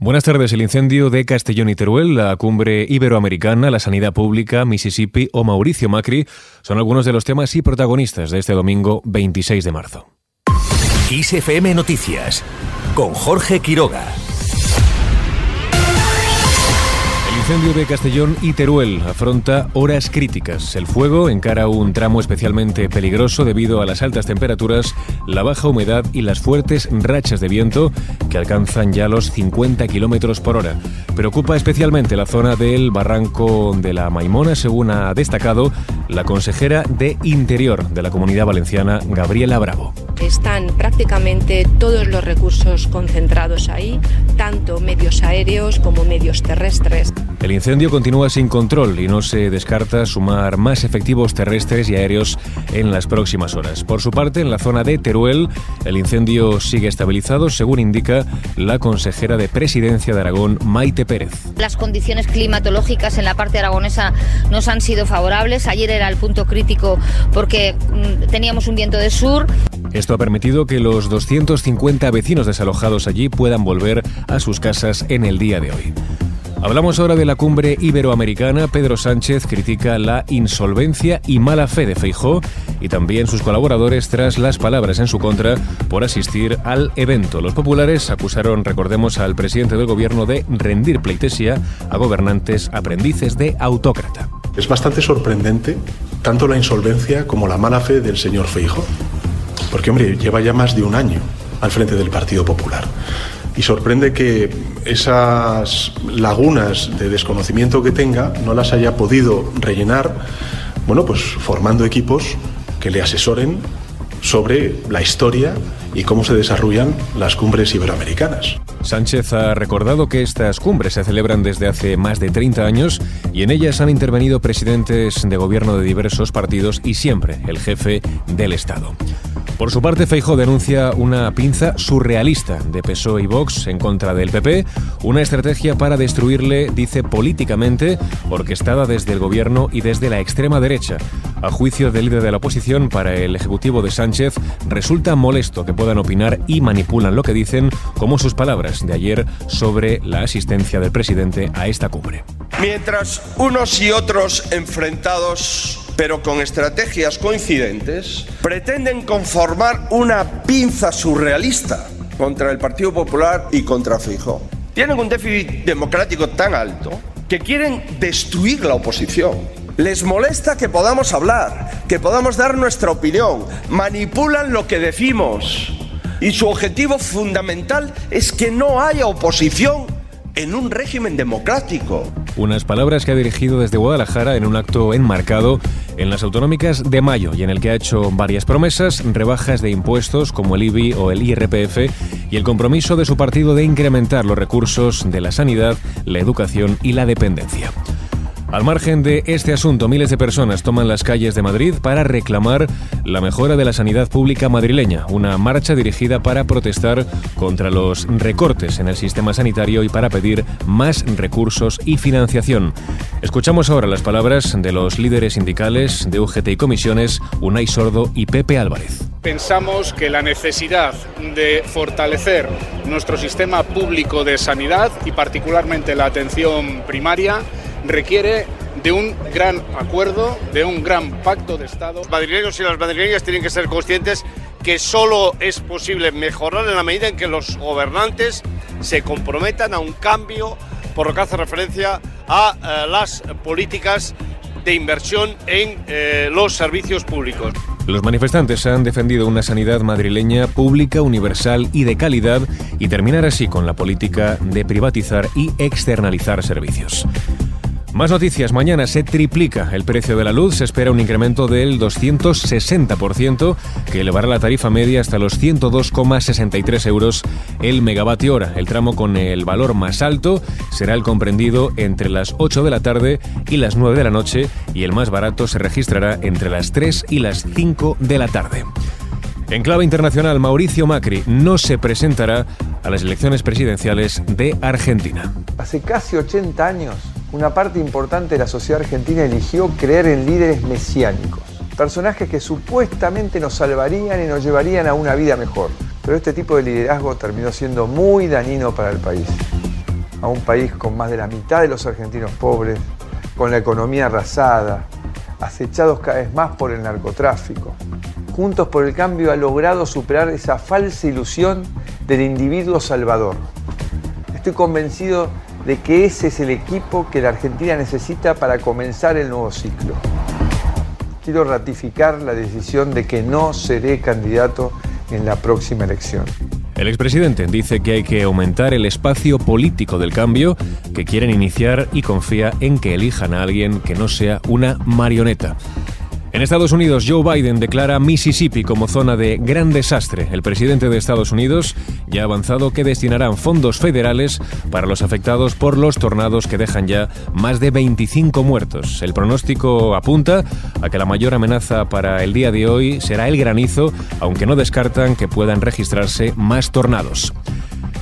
Buenas tardes. El incendio de Castellón y Teruel, la cumbre iberoamericana, la sanidad pública, Mississippi o Mauricio Macri son algunos de los temas y protagonistas de este domingo 26 de marzo. ISFM Noticias con Jorge Quiroga. Incendio de Castellón y Teruel afronta horas críticas. El fuego encara un tramo especialmente peligroso debido a las altas temperaturas, la baja humedad y las fuertes rachas de viento que alcanzan ya los 50 kilómetros por hora. Preocupa especialmente la zona del barranco de la Maimona, según ha destacado la consejera de Interior de la Comunidad Valenciana, Gabriela Bravo. Están prácticamente todos los recursos concentrados ahí, tanto medios aéreos como medios terrestres. El incendio continúa sin control y no se descarta sumar más efectivos terrestres y aéreos en las próximas horas. Por su parte, en la zona de Teruel, el incendio sigue estabilizado, según indica la consejera de Presidencia de Aragón, Maite Pérez. Las condiciones climatológicas en la parte aragonesa nos han sido favorables. Ayer era el punto crítico porque mm, teníamos un viento de sur. Esto ha permitido que los 250 vecinos desalojados allí puedan volver a sus casas en el día de hoy. Hablamos ahora de la cumbre iberoamericana. Pedro Sánchez critica la insolvencia y mala fe de Feijó y también sus colaboradores tras las palabras en su contra por asistir al evento. Los populares acusaron, recordemos, al presidente del gobierno de rendir pleitesía a gobernantes aprendices de autócrata. Es bastante sorprendente tanto la insolvencia como la mala fe del señor Feijó. Porque, hombre, lleva ya más de un año al frente del Partido Popular y sorprende que esas lagunas de desconocimiento que tenga no las haya podido rellenar, bueno, pues formando equipos que le asesoren sobre la historia y cómo se desarrollan las cumbres iberoamericanas. Sánchez ha recordado que estas cumbres se celebran desde hace más de 30 años y en ellas han intervenido presidentes de gobierno de diversos partidos y siempre el jefe del Estado. Por su parte, Feijóo denuncia una pinza surrealista de PSOE y Vox en contra del PP, una estrategia para destruirle, dice, políticamente, orquestada desde el gobierno y desde la extrema derecha. A juicio del líder de la oposición, para el Ejecutivo de Sánchez, resulta molesto que puedan opinar y manipulan lo que dicen, como sus palabras de ayer sobre la asistencia del presidente a esta cumbre. Mientras unos y otros enfrentados pero con estrategias coincidentes, pretenden conformar una pinza surrealista contra el Partido Popular y contra Feijóo. Tienen un déficit democrático tan alto que quieren destruir la oposición. Les molesta que podamos hablar, que podamos dar nuestra opinión, manipulan lo que decimos. Y su objetivo fundamental es que no haya oposición en un régimen democrático. Unas palabras que ha dirigido desde Guadalajara en un acto enmarcado en las autonómicas de mayo y en el que ha hecho varias promesas, rebajas de impuestos como el IBI o el IRPF y el compromiso de su partido de incrementar los recursos de la sanidad, la educación y la dependencia. Al margen de este asunto, miles de personas toman las calles de Madrid para reclamar la mejora de la sanidad pública madrileña, una marcha dirigida para protestar contra los recortes en el sistema sanitario y para pedir más recursos y financiación. Escuchamos ahora las palabras de los líderes sindicales de UGT y comisiones, Unai Sordo y Pepe Álvarez. Pensamos que la necesidad de fortalecer nuestro sistema público de sanidad y particularmente la atención primaria requiere de un gran acuerdo, de un gran pacto de Estado. Los madrileños y las madrileñas tienen que ser conscientes que solo es posible mejorar en la medida en que los gobernantes se comprometan a un cambio por lo que hace referencia a eh, las políticas de inversión en eh, los servicios públicos. Los manifestantes han defendido una sanidad madrileña pública, universal y de calidad y terminar así con la política de privatizar y externalizar servicios. Más noticias. Mañana se triplica el precio de la luz. Se espera un incremento del 260% que elevará la tarifa media hasta los 102,63 euros el megavatio hora. El tramo con el valor más alto será el comprendido entre las 8 de la tarde y las 9 de la noche y el más barato se registrará entre las 3 y las 5 de la tarde. En clave internacional, Mauricio Macri no se presentará a las elecciones presidenciales de Argentina. Hace casi 80 años una parte importante de la sociedad argentina eligió creer en líderes mesiánicos, personajes que supuestamente nos salvarían y nos llevarían a una vida mejor. Pero este tipo de liderazgo terminó siendo muy dañino para el país. a un país con más de la mitad de los argentinos pobres, con la economía arrasada, acechados cada vez más por el narcotráfico. Juntos por el Cambio ha logrado superar esa falsa ilusión del individuo salvador. Estoy convencido de que ese es el equipo que la Argentina necesita para comenzar el nuevo ciclo. Quiero ratificar la decisión de que no seré candidato en la próxima elección. El expresidente dice que hay que aumentar el espacio político del cambio que quieren iniciar y confía en que elijan a alguien que no sea una marioneta. En Estados Unidos, Joe Biden declara Mississippi como zona de gran desastre. El presidente de Estados Unidos ya ha avanzado que destinarán fondos federales para los afectados por los tornados que dejan ya más de 25 muertos. El pronóstico apunta a que la mayor amenaza para el día de hoy será el granizo, aunque no descartan que puedan registrarse más tornados.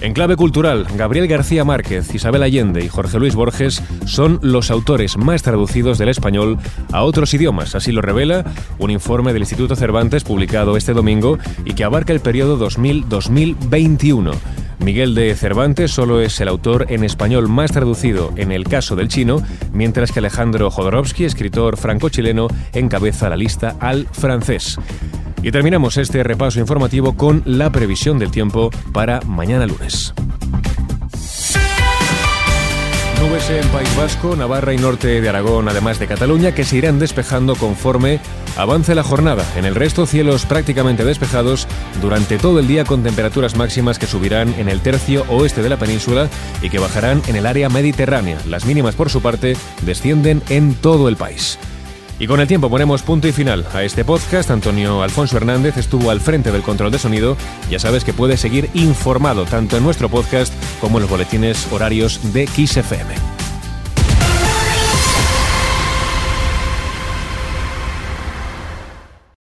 En clave cultural, Gabriel García Márquez, Isabel Allende y Jorge Luis Borges son los autores más traducidos del español a otros idiomas, así lo revela un informe del Instituto Cervantes publicado este domingo y que abarca el periodo 2000-2021. Miguel de Cervantes solo es el autor en español más traducido en el caso del chino, mientras que Alejandro Jodorowsky, escritor franco-chileno, encabeza la lista al francés. Y terminamos este repaso informativo con la previsión del tiempo para mañana lunes. Nubes en País Vasco, Navarra y norte de Aragón, además de Cataluña, que se irán despejando conforme avance la jornada. En el resto, cielos prácticamente despejados durante todo el día con temperaturas máximas que subirán en el tercio oeste de la península y que bajarán en el área mediterránea. Las mínimas, por su parte, descienden en todo el país. Y con el tiempo ponemos punto y final a este podcast. Antonio Alfonso Hernández estuvo al frente del control de sonido. Ya sabes que puedes seguir informado tanto en nuestro podcast como en los boletines horarios de XFM.